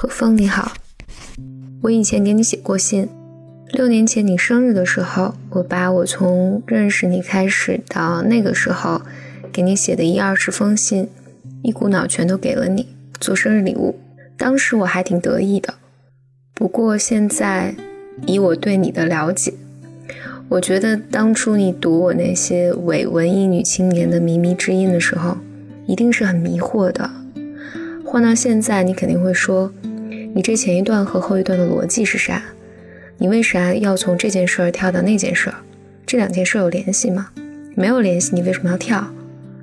何峰你好，我以前给你写过信。六年前你生日的时候，我把我从认识你开始到那个时候给你写的一二十封信，一股脑全都给了你做生日礼物。当时我还挺得意的。不过现在，以我对你的了解，我觉得当初你读我那些伪文艺女青年的靡靡之音的时候，一定是很迷惑的。换到现在，你肯定会说。你这前一段和后一段的逻辑是啥？你为啥要从这件事儿跳到那件事儿？这两件事有联系吗？没有联系，你为什么要跳？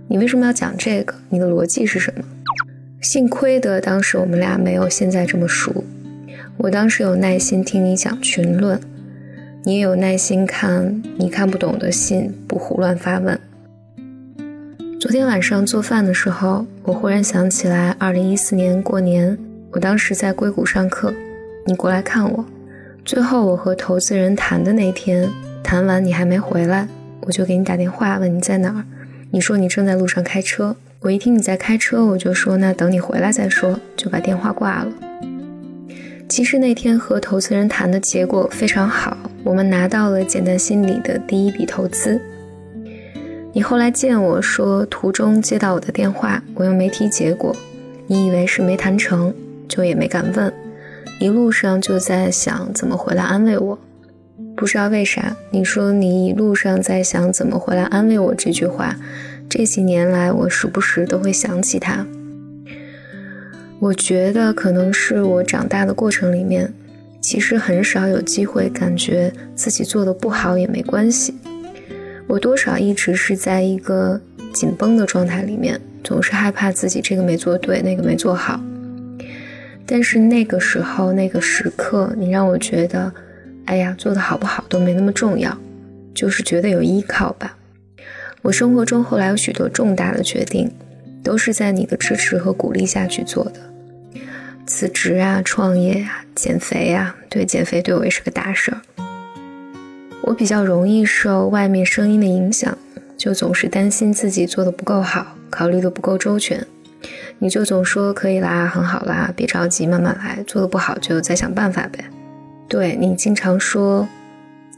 你为什么要讲这个？你的逻辑是什么？幸亏的当时我们俩没有现在这么熟，我当时有耐心听你讲群论，你也有耐心看你看不懂的信，不胡乱发问。昨天晚上做饭的时候，我忽然想起来，二零一四年过年。我当时在硅谷上课，你过来看我。最后我和投资人谈的那天，谈完你还没回来，我就给你打电话问你在哪儿。你说你正在路上开车。我一听你在开车，我就说那等你回来再说，就把电话挂了。其实那天和投资人谈的结果非常好，我们拿到了简单心理的第一笔投资。你后来见我说途中接到我的电话，我又没提结果，你以为是没谈成。就也没敢问，一路上就在想怎么回来安慰我。不知道为啥，你说你一路上在想怎么回来安慰我这句话，这几年来我时不时都会想起他。我觉得可能是我长大的过程里面，其实很少有机会感觉自己做的不好也没关系。我多少一直是在一个紧绷的状态里面，总是害怕自己这个没做对，那个没做好。但是那个时候，那个时刻，你让我觉得，哎呀，做的好不好都没那么重要，就是觉得有依靠吧。我生活中后来有许多重大的决定，都是在你的支持和鼓励下去做的。辞职啊，创业啊，减肥啊，对，减肥对我也是个大事儿。我比较容易受外面声音的影响，就总是担心自己做的不够好，考虑的不够周全。你就总说可以啦，很好啦，别着急，慢慢来，做的不好就再想办法呗。对你经常说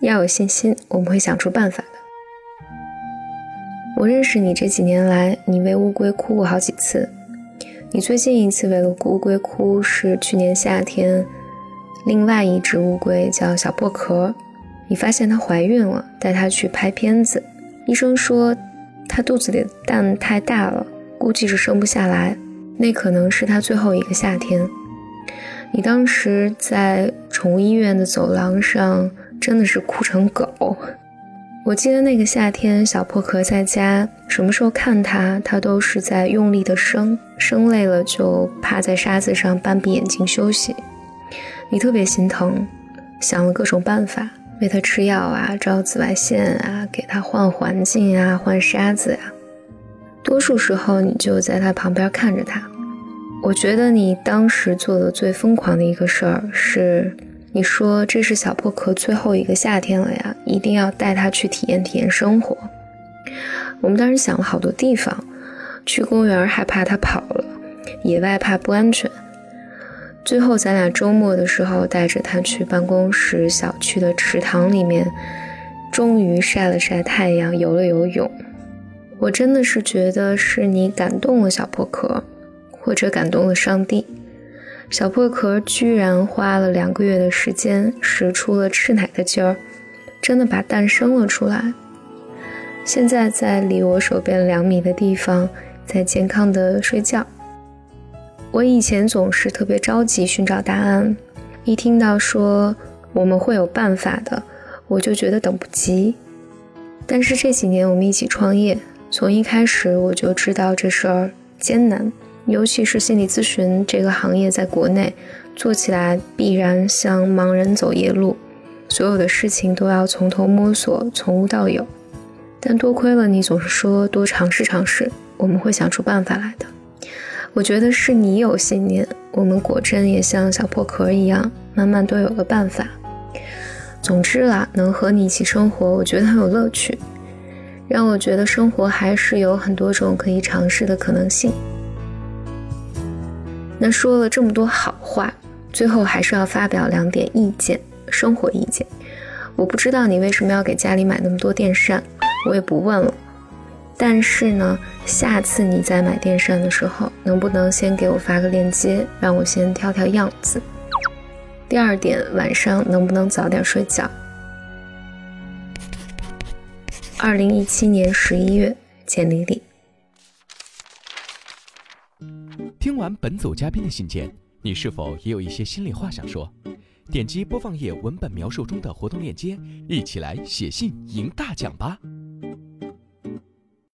要有信心，我们会想出办法的。我认识你这几年来，你为乌龟哭过好几次。你最近一次为了乌龟哭是去年夏天，另外一只乌龟叫小破壳，你发现她怀孕了，带她去拍片子，医生说她肚子里的蛋太大了，估计是生不下来。那可能是她最后一个夏天。你当时在宠物医院的走廊上，真的是哭成狗。我记得那个夏天，小破壳在家，什么时候看它，它都是在用力的生，生累了就趴在沙子上半闭眼睛休息。你特别心疼，想了各种办法，喂他吃药啊，照紫外线啊，给他换环境啊，换沙子呀。多数时候，你就在他旁边看着他。我觉得你当时做的最疯狂的一个事儿是，你说这是小破壳最后一个夏天了呀，一定要带他去体验体验生活。我们当时想了好多地方，去公园害怕他跑了，野外怕不安全。最后咱俩周末的时候带着他去办公室小区的池塘里面，终于晒了晒太阳，游了游泳。我真的是觉得是你感动了小破壳，或者感动了上帝。小破壳居然花了两个月的时间，使出了吃奶的劲儿，真的把蛋生了出来。现在在离我手边两米的地方，在健康的睡觉。我以前总是特别着急寻找答案，一听到说我们会有办法的，我就觉得等不及。但是这几年我们一起创业。从一开始我就知道这事儿艰难，尤其是心理咨询这个行业，在国内做起来必然像盲人走夜路，所有的事情都要从头摸索，从无到有。但多亏了你总是说多尝试尝试，我们会想出办法来的。我觉得是你有信念，我们果真也像小破壳一样，慢慢都有了办法。总之啦，能和你一起生活，我觉得很有乐趣。让我觉得生活还是有很多种可以尝试的可能性。那说了这么多好话，最后还是要发表两点意见，生活意见。我不知道你为什么要给家里买那么多电扇，我也不问了。但是呢，下次你在买电扇的时候，能不能先给我发个链接，让我先挑挑样子？第二点，晚上能不能早点睡觉？二零一七年十一月，简丽丽。听完本组嘉宾的信件，你是否也有一些心里话想说？点击播放页文本描述中的活动链接，一起来写信赢大奖吧！